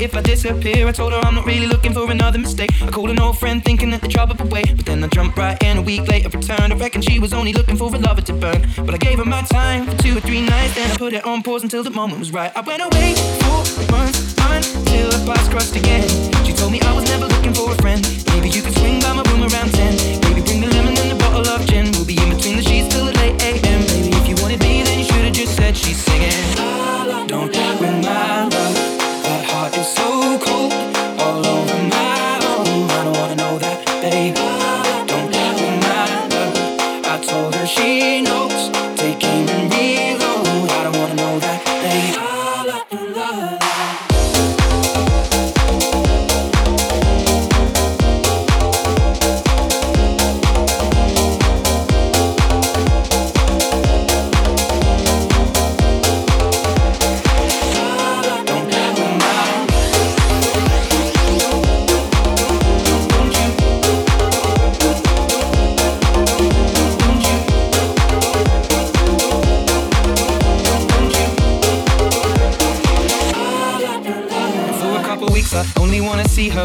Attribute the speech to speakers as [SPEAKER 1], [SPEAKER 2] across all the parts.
[SPEAKER 1] Disappear. I told her I'm not really looking for another mistake. I called an old friend thinking that the trouble would wait. But then I jumped right in a week later, returned. I reckon she was only looking for a lover to burn. But I gave her my time for two or three nights. Then I put it on pause until the moment was right. I went away for months until our paths crossed again. She told me I was never looking for a friend. Maybe you could swing by my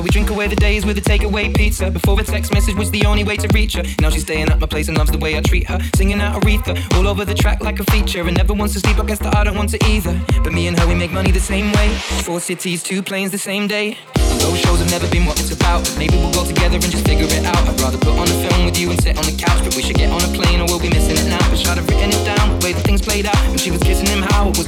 [SPEAKER 2] We drink away the days with a takeaway pizza. Before a text message was the only way to reach her. Now she's staying at my place and loves the way I treat her. Singing out Aretha all over the track like a feature. And never wants to sleep, I guess that I don't want to either. But me and her, we make money the same way. Four cities, two planes the same day. Those shows have never been what it's about. Maybe we'll go together and just figure it out. I'd rather put on a film with you and sit on the couch. But we should get on a plane or we'll be missing it now. Wish I'd have written it down, the way things played out. and she was kissing him, how it
[SPEAKER 3] was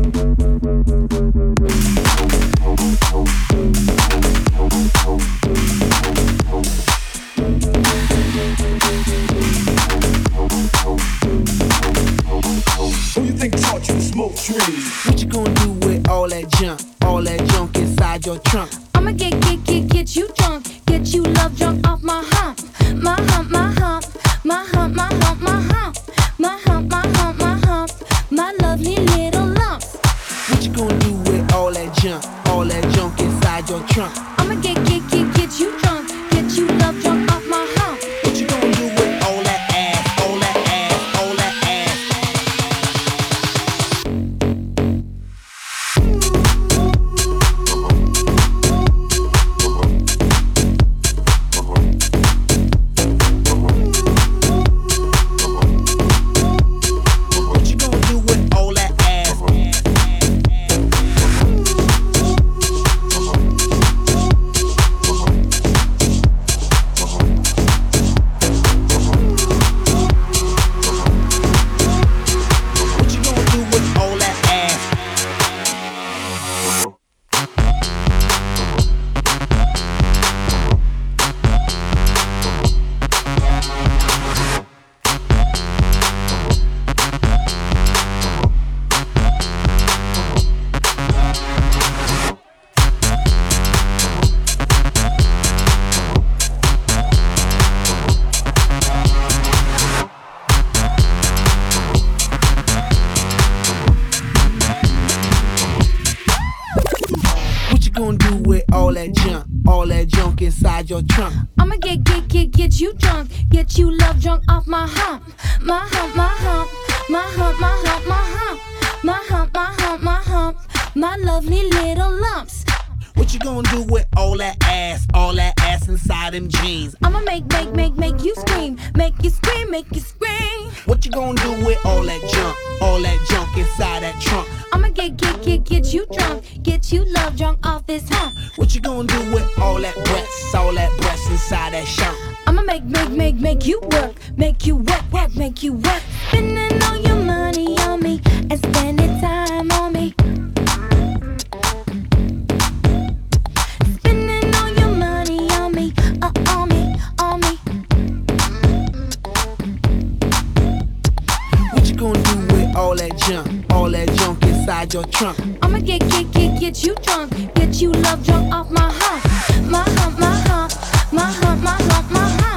[SPEAKER 4] What you
[SPEAKER 5] think caught you smoke tree
[SPEAKER 6] what you gonna do with all that junk? All that junk inside your trunk? Your trunk?
[SPEAKER 7] I'ma get, get, get, get you drunk. Get you love drunk off my hump. My hump, my hump. My hump, my hump, my hump. My hump, my hump, my hump. My lovely little lumps.
[SPEAKER 6] What you gonna do with all that ass? All that ass inside them jeans?
[SPEAKER 7] I'ma make, make, make, make you scream. Make you scream, make you scream.
[SPEAKER 6] What you gonna do with all that junk? All that junk inside that trunk?
[SPEAKER 7] I'ma get, get, get, get you drunk. Get you love drunk off this hump.
[SPEAKER 6] What you gonna do with all that breasts? All that breasts inside that shirt?
[SPEAKER 7] I'ma make, make, make, make you work. Make you work, work, make you work. Spending all your money on me and spending time on me. All
[SPEAKER 6] that junk? All that junk inside your trunk?
[SPEAKER 7] I'ma get, get, get, get you drunk. Get you love drunk off my hump. My hump, my hump. My hump, my hump, my hump. My